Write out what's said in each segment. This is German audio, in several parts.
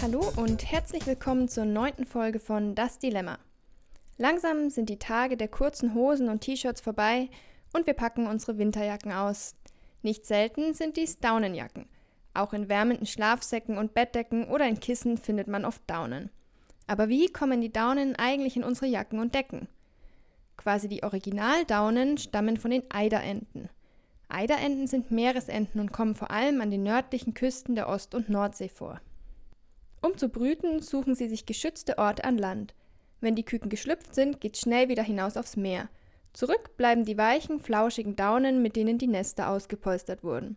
Hallo und herzlich willkommen zur neunten Folge von Das Dilemma. Langsam sind die Tage der kurzen Hosen und T-Shirts vorbei und wir packen unsere Winterjacken aus. Nicht selten sind dies Daunenjacken. Auch in wärmenden Schlafsäcken und Bettdecken oder in Kissen findet man oft Daunen. Aber wie kommen die Daunen eigentlich in unsere Jacken und Decken? Quasi die Originaldaunen stammen von den Eiderenten. Eiderenten sind Meeresenten und kommen vor allem an den nördlichen Küsten der Ost- und Nordsee vor. Um zu brüten, suchen sie sich geschützte Orte an Land. Wenn die Küken geschlüpft sind, geht's schnell wieder hinaus aufs Meer. Zurück bleiben die weichen, flauschigen Daunen, mit denen die Nester ausgepolstert wurden.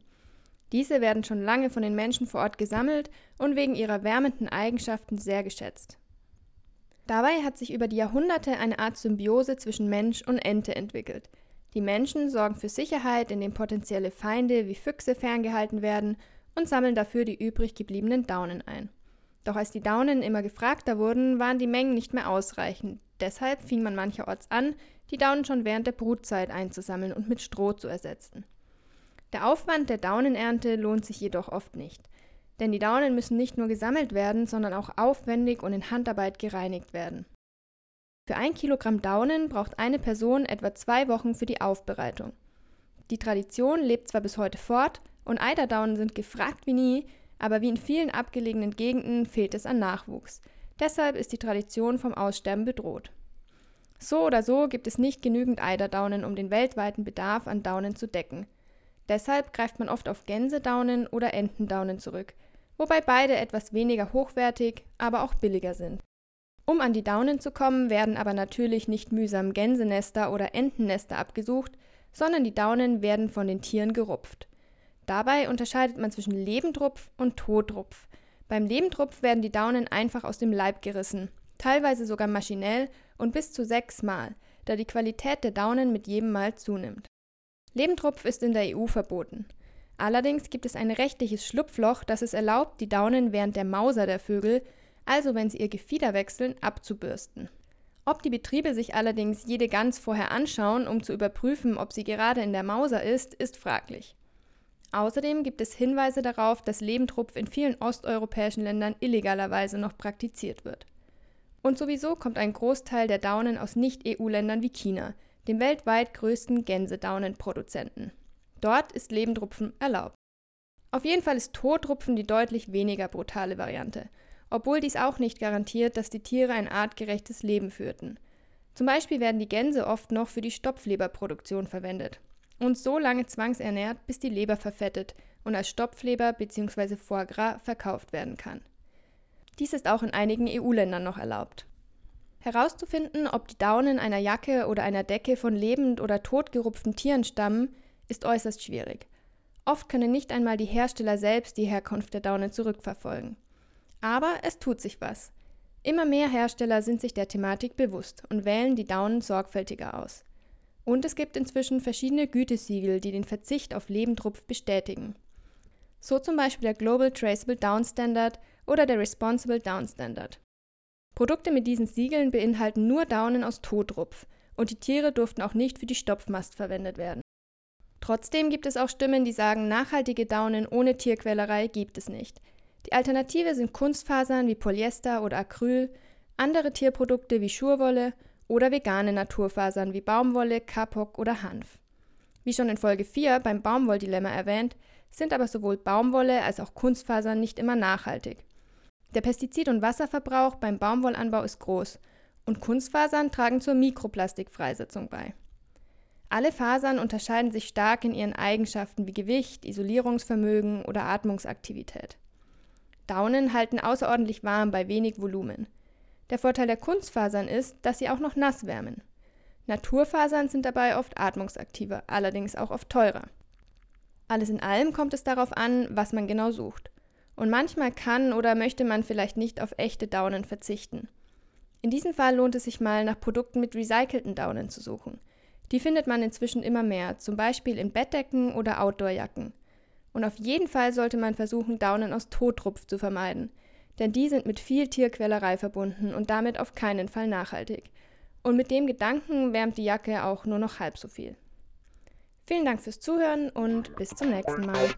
Diese werden schon lange von den Menschen vor Ort gesammelt und wegen ihrer wärmenden Eigenschaften sehr geschätzt. Dabei hat sich über die Jahrhunderte eine Art Symbiose zwischen Mensch und Ente entwickelt. Die Menschen sorgen für Sicherheit, indem potenzielle Feinde wie Füchse ferngehalten werden und sammeln dafür die übrig gebliebenen Daunen ein. Doch als die Daunen immer gefragter wurden, waren die Mengen nicht mehr ausreichend. Deshalb fing man mancherorts an, die Daunen schon während der Brutzeit einzusammeln und mit Stroh zu ersetzen. Der Aufwand der Daunenernte lohnt sich jedoch oft nicht. Denn die Daunen müssen nicht nur gesammelt werden, sondern auch aufwendig und in Handarbeit gereinigt werden. Für ein Kilogramm Daunen braucht eine Person etwa zwei Wochen für die Aufbereitung. Die Tradition lebt zwar bis heute fort und Eiderdaunen sind gefragt wie nie, aber wie in vielen abgelegenen Gegenden fehlt es an Nachwuchs. Deshalb ist die Tradition vom Aussterben bedroht. So oder so gibt es nicht genügend Eiderdaunen, um den weltweiten Bedarf an Daunen zu decken. Deshalb greift man oft auf Gänsedaunen oder Entendaunen zurück, wobei beide etwas weniger hochwertig, aber auch billiger sind. Um an die Daunen zu kommen, werden aber natürlich nicht mühsam Gänsenester oder Entennester abgesucht, sondern die Daunen werden von den Tieren gerupft. Dabei unterscheidet man zwischen Lebendrupf und Todrupf. Beim Lebendrupf werden die Daunen einfach aus dem Leib gerissen, teilweise sogar maschinell und bis zu sechs Mal, da die Qualität der Daunen mit jedem Mal zunimmt. Lebendrupf ist in der EU verboten. Allerdings gibt es ein rechtliches Schlupfloch, das es erlaubt, die Daunen während der Mauser der Vögel, also wenn sie ihr Gefieder wechseln, abzubürsten. Ob die Betriebe sich allerdings jede Gans vorher anschauen, um zu überprüfen, ob sie gerade in der Mauser ist, ist fraglich. Außerdem gibt es Hinweise darauf, dass Lebendrupf in vielen osteuropäischen Ländern illegalerweise noch praktiziert wird. Und sowieso kommt ein Großteil der Daunen aus Nicht-EU-Ländern wie China, dem weltweit größten Gänsedaunenproduzenten. Dort ist Lebendrupfen erlaubt. Auf jeden Fall ist Todrupfen die deutlich weniger brutale Variante, obwohl dies auch nicht garantiert, dass die Tiere ein artgerechtes Leben führten. Zum Beispiel werden die Gänse oft noch für die Stopfleberproduktion verwendet und so lange zwangsernährt, bis die Leber verfettet und als Stopfleber bzw. Foie Gras verkauft werden kann. Dies ist auch in einigen EU-Ländern noch erlaubt. Herauszufinden, ob die Daunen einer Jacke oder einer Decke von lebend oder totgerupften Tieren stammen, ist äußerst schwierig. Oft können nicht einmal die Hersteller selbst die Herkunft der Daunen zurückverfolgen. Aber es tut sich was. Immer mehr Hersteller sind sich der Thematik bewusst und wählen die Daunen sorgfältiger aus. Und es gibt inzwischen verschiedene Gütesiegel, die den Verzicht auf Lebendrupf bestätigen. So zum Beispiel der Global Traceable Down Standard oder der Responsible Down Standard. Produkte mit diesen Siegeln beinhalten nur Daunen aus Todrupf und die Tiere durften auch nicht für die Stopfmast verwendet werden. Trotzdem gibt es auch Stimmen, die sagen, nachhaltige Daunen ohne Tierquälerei gibt es nicht. Die Alternative sind Kunstfasern wie Polyester oder Acryl, andere Tierprodukte wie Schurwolle oder vegane Naturfasern wie Baumwolle, Kapok oder Hanf. Wie schon in Folge 4 beim Baumwolldilemma erwähnt, sind aber sowohl Baumwolle als auch Kunstfasern nicht immer nachhaltig. Der Pestizid- und Wasserverbrauch beim Baumwollanbau ist groß und Kunstfasern tragen zur Mikroplastikfreisetzung bei. Alle Fasern unterscheiden sich stark in ihren Eigenschaften wie Gewicht, Isolierungsvermögen oder Atmungsaktivität. Daunen halten außerordentlich warm bei wenig Volumen. Der Vorteil der Kunstfasern ist, dass sie auch noch nass wärmen. Naturfasern sind dabei oft atmungsaktiver, allerdings auch oft teurer. Alles in allem kommt es darauf an, was man genau sucht. Und manchmal kann oder möchte man vielleicht nicht auf echte Daunen verzichten. In diesem Fall lohnt es sich mal nach Produkten mit recycelten Daunen zu suchen. Die findet man inzwischen immer mehr, zum Beispiel in Bettdecken oder Outdoorjacken. Und auf jeden Fall sollte man versuchen, Daunen aus Totrupf zu vermeiden, denn die sind mit viel Tierquälerei verbunden und damit auf keinen Fall nachhaltig. Und mit dem Gedanken wärmt die Jacke auch nur noch halb so viel. Vielen Dank fürs Zuhören und bis zum nächsten Mal.